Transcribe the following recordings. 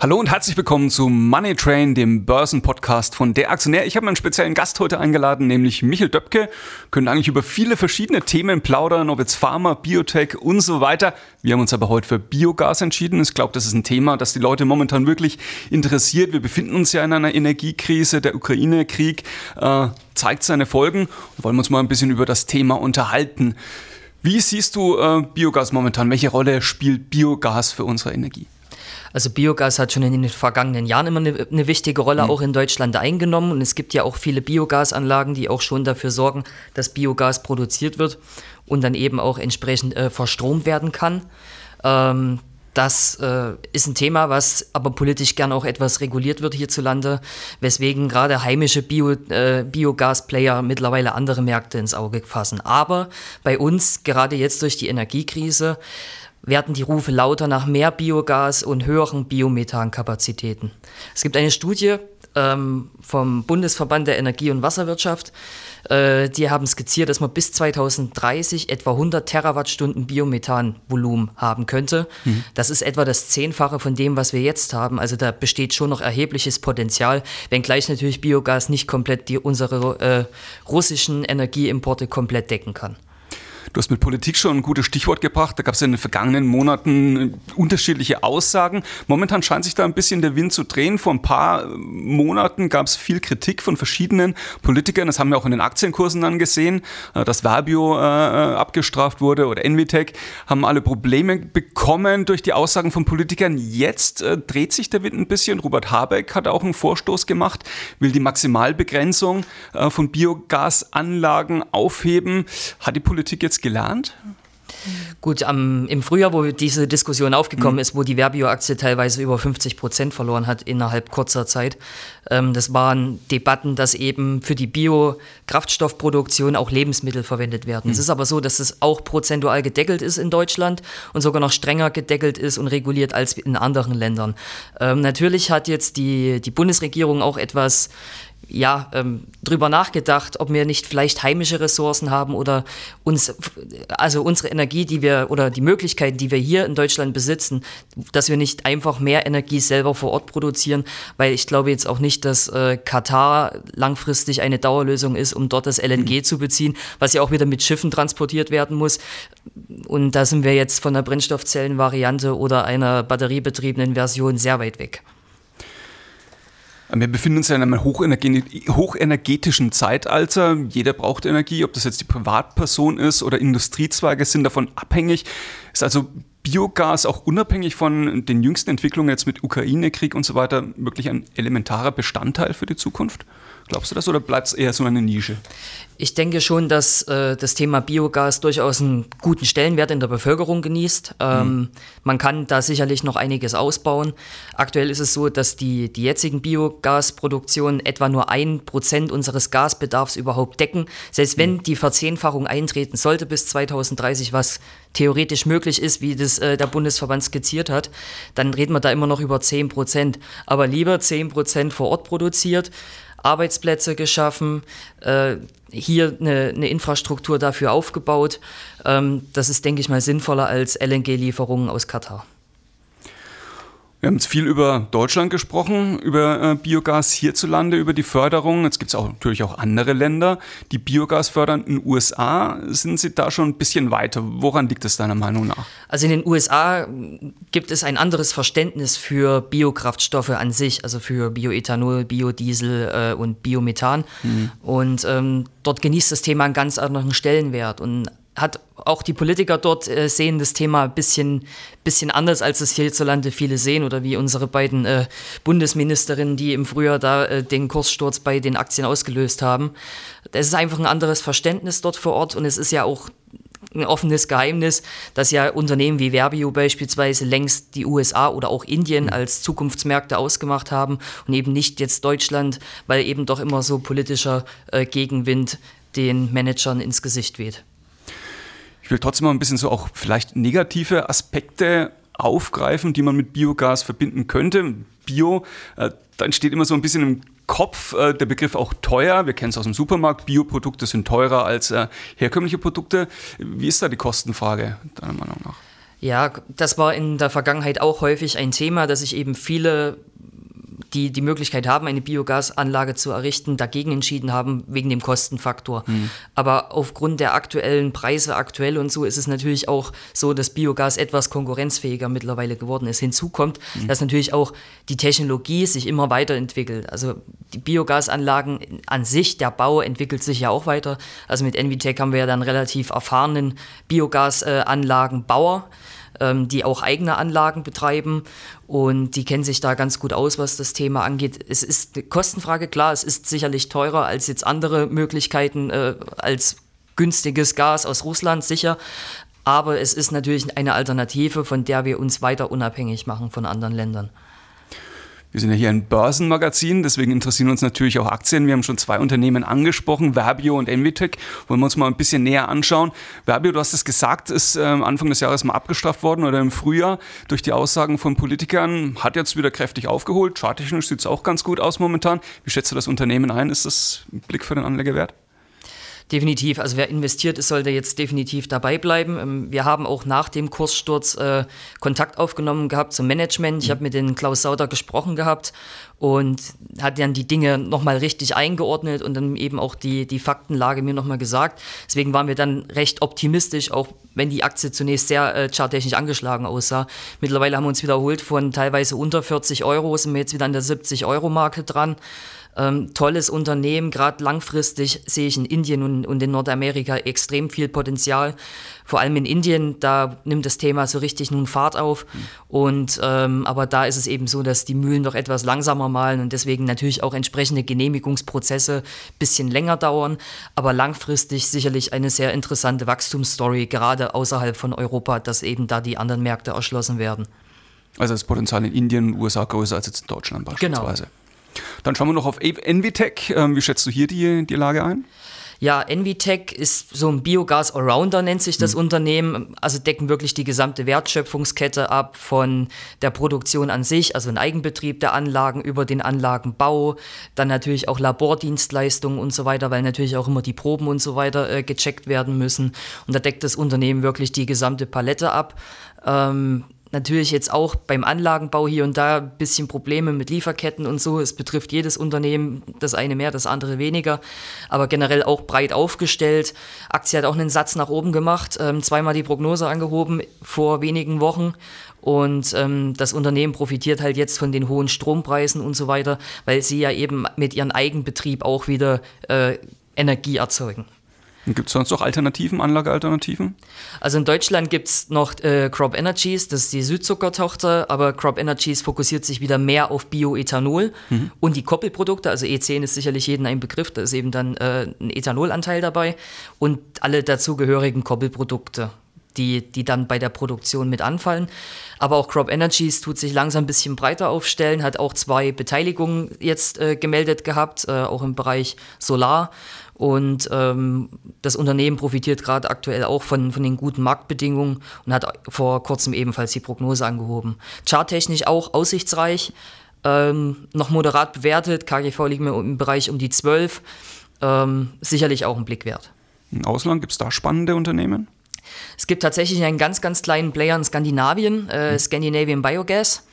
Hallo und herzlich willkommen zu Money Train, dem Börsenpodcast von Der Aktionär. Ich habe einen speziellen Gast heute eingeladen, nämlich Michael Döpke. Können eigentlich über viele verschiedene Themen plaudern, ob jetzt Pharma, Biotech und so weiter. Wir haben uns aber heute für Biogas entschieden. Ich glaube, das ist ein Thema, das die Leute momentan wirklich interessiert. Wir befinden uns ja in einer Energiekrise. Der Ukraine-Krieg äh, zeigt seine Folgen. Wir wollen uns mal ein bisschen über das Thema unterhalten. Wie siehst du äh, Biogas momentan? Welche Rolle spielt Biogas für unsere Energie? Also Biogas hat schon in den vergangenen Jahren immer eine, eine wichtige Rolle mhm. auch in Deutschland eingenommen und es gibt ja auch viele Biogasanlagen, die auch schon dafür sorgen, dass Biogas produziert wird und dann eben auch entsprechend äh, verstromt werden kann. Ähm, das äh, ist ein Thema, was aber politisch gern auch etwas reguliert wird hierzulande, weswegen gerade heimische Bio, äh, Biogas-Player mittlerweile andere Märkte ins Auge fassen. Aber bei uns, gerade jetzt durch die Energiekrise, werden die Rufe lauter nach mehr Biogas und höheren Biomethankapazitäten. Es gibt eine Studie ähm, vom Bundesverband der Energie- und Wasserwirtschaft, äh, die haben skizziert, dass man bis 2030 etwa 100 Terawattstunden Biomethanvolumen haben könnte. Mhm. Das ist etwa das Zehnfache von dem, was wir jetzt haben. Also da besteht schon noch erhebliches Potenzial, wenngleich natürlich Biogas nicht komplett die, unsere äh, russischen Energieimporte komplett decken kann. Du hast mit Politik schon ein gutes Stichwort gebracht. Da gab es in den vergangenen Monaten unterschiedliche Aussagen. Momentan scheint sich da ein bisschen der Wind zu drehen. Vor ein paar Monaten gab es viel Kritik von verschiedenen Politikern. Das haben wir auch in den Aktienkursen dann gesehen, äh, dass Verbio äh, äh, abgestraft wurde oder Envitec. Haben alle Probleme bekommen durch die Aussagen von Politikern. Jetzt äh, dreht sich der Wind ein bisschen. Robert Habeck hat auch einen Vorstoß gemacht, will die Maximalbegrenzung äh, von Biogasanlagen aufheben. Hat die Politik jetzt gelernt? Gut, am, im Frühjahr, wo diese Diskussion aufgekommen mhm. ist, wo die Verbio-Aktie teilweise über 50 Prozent verloren hat innerhalb kurzer Zeit, ähm, das waren Debatten, dass eben für die Biokraftstoffproduktion auch Lebensmittel verwendet werden. Mhm. Es ist aber so, dass es auch prozentual gedeckelt ist in Deutschland und sogar noch strenger gedeckelt ist und reguliert als in anderen Ländern. Ähm, natürlich hat jetzt die, die Bundesregierung auch etwas ja, ähm, drüber nachgedacht, ob wir nicht vielleicht heimische Ressourcen haben oder uns, also unsere Energie, die wir oder die Möglichkeiten, die wir hier in Deutschland besitzen, dass wir nicht einfach mehr Energie selber vor Ort produzieren, weil ich glaube jetzt auch nicht, dass äh, Katar langfristig eine Dauerlösung ist, um dort das LNG mhm. zu beziehen, was ja auch wieder mit Schiffen transportiert werden muss. Und da sind wir jetzt von der Brennstoffzellenvariante oder einer batteriebetriebenen Version sehr weit weg. Wir befinden uns ja in einem hochenergetischen Zeitalter. Jeder braucht Energie, ob das jetzt die Privatperson ist oder Industriezweige sind davon abhängig. Ist also Biogas auch unabhängig von den jüngsten Entwicklungen jetzt mit Ukraine-Krieg und so weiter wirklich ein elementarer Bestandteil für die Zukunft? Glaubst du das oder bleibt es eher so eine Nische? Ich denke schon, dass äh, das Thema Biogas durchaus einen guten Stellenwert in der Bevölkerung genießt. Ähm, mhm. Man kann da sicherlich noch einiges ausbauen. Aktuell ist es so, dass die, die jetzigen Biogasproduktionen etwa nur ein Prozent unseres Gasbedarfs überhaupt decken. Selbst wenn mhm. die Verzehnfachung eintreten sollte bis 2030, was theoretisch möglich ist, wie das äh, der Bundesverband skizziert hat, dann reden wir da immer noch über 10 Prozent. Aber lieber 10 Prozent vor Ort produziert Arbeitsplätze geschaffen, äh, hier eine, eine, Infrastruktur dafür aufgebaut. Ähm, das ist, denke ich mal, sinnvoller als LNG-Lieferungen aus Katar. Wir haben jetzt viel über Deutschland gesprochen, über äh, Biogas hierzulande, über die Förderung. Jetzt gibt es auch natürlich auch andere Länder, die Biogas fördern. In den USA sind Sie da schon ein bisschen weiter. Woran liegt es deiner Meinung nach? Also in den USA gibt es ein anderes Verständnis für Biokraftstoffe an sich, also für Bioethanol, Biodiesel äh, und Biomethan. Mhm. Und ähm, dort genießt das Thema einen ganz anderen Stellenwert. Und hat auch die Politiker dort äh, sehen das Thema ein bisschen, bisschen anders, als es hierzulande viele sehen oder wie unsere beiden äh, Bundesministerinnen, die im Frühjahr da äh, den Kurssturz bei den Aktien ausgelöst haben. Es ist einfach ein anderes Verständnis dort vor Ort und es ist ja auch ein offenes Geheimnis, dass ja Unternehmen wie Verbio beispielsweise längst die USA oder auch Indien als Zukunftsmärkte ausgemacht haben und eben nicht jetzt Deutschland, weil eben doch immer so politischer äh, Gegenwind den Managern ins Gesicht weht. Ich will trotzdem mal ein bisschen so auch vielleicht negative Aspekte aufgreifen, die man mit Biogas verbinden könnte. Bio. Äh, da entsteht immer so ein bisschen im Kopf äh, der Begriff auch teuer. Wir kennen es aus dem Supermarkt. Bioprodukte sind teurer als äh, herkömmliche Produkte. Wie ist da die Kostenfrage, deiner Meinung nach? Ja, das war in der Vergangenheit auch häufig ein Thema, dass sich eben viele die die Möglichkeit haben, eine Biogasanlage zu errichten, dagegen entschieden haben, wegen dem Kostenfaktor. Mhm. Aber aufgrund der aktuellen Preise aktuell und so ist es natürlich auch so, dass Biogas etwas konkurrenzfähiger mittlerweile geworden ist. Hinzu kommt, mhm. dass natürlich auch die Technologie sich immer weiterentwickelt. Also die Biogasanlagen an sich, der Bau entwickelt sich ja auch weiter. Also mit Envitec haben wir ja dann relativ erfahrenen Biogasanlagenbauer. Äh, ähm, die auch eigene Anlagen betreiben und die kennen sich da ganz gut aus, was das Thema angeht. Es ist eine Kostenfrage, klar, es ist sicherlich teurer als jetzt andere Möglichkeiten, äh, als günstiges Gas aus Russland, sicher. Aber es ist natürlich eine Alternative, von der wir uns weiter unabhängig machen von anderen Ländern. Wir sind ja hier ein Börsenmagazin, deswegen interessieren uns natürlich auch Aktien. Wir haben schon zwei Unternehmen angesprochen, Verbio und Envitec. Wollen wir uns mal ein bisschen näher anschauen. Verbio, du hast es gesagt, ist äh, Anfang des Jahres mal abgestraft worden oder im Frühjahr durch die Aussagen von Politikern. Hat jetzt wieder kräftig aufgeholt. Charttechnisch sieht es auch ganz gut aus momentan. Wie schätzt du das Unternehmen ein? Ist das ein Blick für den Anleger wert? Definitiv. Also wer investiert ist, sollte jetzt definitiv dabei bleiben. Ähm, wir haben auch nach dem Kurssturz äh, Kontakt aufgenommen gehabt zum Management. Ich habe mit den Klaus Sauter gesprochen gehabt und hat dann die Dinge nochmal richtig eingeordnet und dann eben auch die, die Faktenlage mir nochmal gesagt. Deswegen waren wir dann recht optimistisch, auch wenn die Aktie zunächst sehr äh, charttechnisch angeschlagen aussah. Mittlerweile haben wir uns wiederholt von teilweise unter 40 Euro, sind wir jetzt wieder an der 70 Euro Marke dran. Ähm, tolles Unternehmen, gerade langfristig sehe ich in Indien und, und, in Nordamerika extrem viel Potenzial. Vor allem in Indien, da nimmt das Thema so richtig nun Fahrt auf. Und ähm, aber da ist es eben so, dass die Mühlen doch etwas langsamer malen und deswegen natürlich auch entsprechende Genehmigungsprozesse bisschen länger dauern. Aber langfristig sicherlich eine sehr interessante Wachstumsstory, gerade außerhalb von Europa, dass eben da die anderen Märkte erschlossen werden. Also das Potenzial in Indien, USA größer als jetzt in Deutschland genau. beispielsweise. Genau. Dann schauen wir noch auf Envitec. Ähm, wie schätzt du hier die, die Lage ein? Ja, Envitec ist so ein Biogas-Allrounder, nennt sich das mhm. Unternehmen. Also decken wirklich die gesamte Wertschöpfungskette ab, von der Produktion an sich, also ein Eigenbetrieb der Anlagen, über den Anlagenbau, dann natürlich auch Labordienstleistungen und so weiter, weil natürlich auch immer die Proben und so weiter äh, gecheckt werden müssen. Und da deckt das Unternehmen wirklich die gesamte Palette ab. Ähm, natürlich jetzt auch beim Anlagenbau hier und da ein bisschen Probleme mit Lieferketten und so. Es betrifft jedes Unternehmen, das eine mehr, das andere weniger, aber generell auch breit aufgestellt. Aktie hat auch einen Satz nach oben gemacht, ähm, zweimal die Prognose angehoben vor wenigen Wochen. Und ähm, das Unternehmen profitiert halt jetzt von den hohen Strompreisen und so weiter, weil sie ja eben mit ihrem Eigenbetrieb auch wieder äh, Energie erzeugen. Gibt es sonst noch Alternativen, Anlagealternativen? Also in Deutschland gibt es noch äh, Crop Energies, das ist die Südzuckertochter, aber Crop Energies fokussiert sich wieder mehr auf Bioethanol mhm. und die Koppelprodukte, also E10 ist sicherlich jedem ein Begriff, da ist eben dann äh, ein Ethanolanteil dabei und alle dazugehörigen Koppelprodukte. Die, die dann bei der Produktion mit anfallen. Aber auch Crop Energies tut sich langsam ein bisschen breiter aufstellen, hat auch zwei Beteiligungen jetzt äh, gemeldet gehabt, äh, auch im Bereich Solar. Und ähm, das Unternehmen profitiert gerade aktuell auch von, von den guten Marktbedingungen und hat vor kurzem ebenfalls die Prognose angehoben. Charttechnisch auch aussichtsreich, ähm, noch moderat bewertet. KGV liegt mir im Bereich um die 12. Ähm, sicherlich auch ein Blick wert. Im Ausland gibt es da spannende Unternehmen? Es gibt tatsächlich einen ganz, ganz kleinen Player in Skandinavien, äh, hm. Scandinavian Biogas.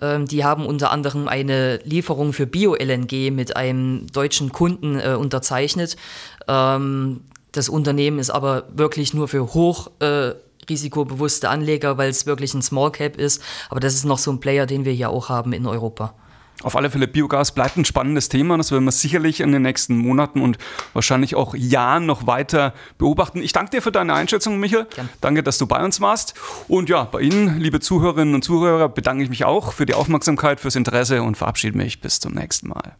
Ähm, die haben unter anderem eine Lieferung für Bio-LNG mit einem deutschen Kunden äh, unterzeichnet. Ähm, das Unternehmen ist aber wirklich nur für hoch äh, risikobewusste Anleger, weil es wirklich ein Small Cap ist. Aber das ist noch so ein Player, den wir hier auch haben in Europa. Auf alle Fälle, Biogas bleibt ein spannendes Thema. Das werden wir sicherlich in den nächsten Monaten und wahrscheinlich auch Jahren noch weiter beobachten. Ich danke dir für deine Einschätzung, Michael. Gern. Danke, dass du bei uns warst. Und ja, bei Ihnen, liebe Zuhörerinnen und Zuhörer, bedanke ich mich auch für die Aufmerksamkeit, fürs Interesse und verabschiede mich bis zum nächsten Mal.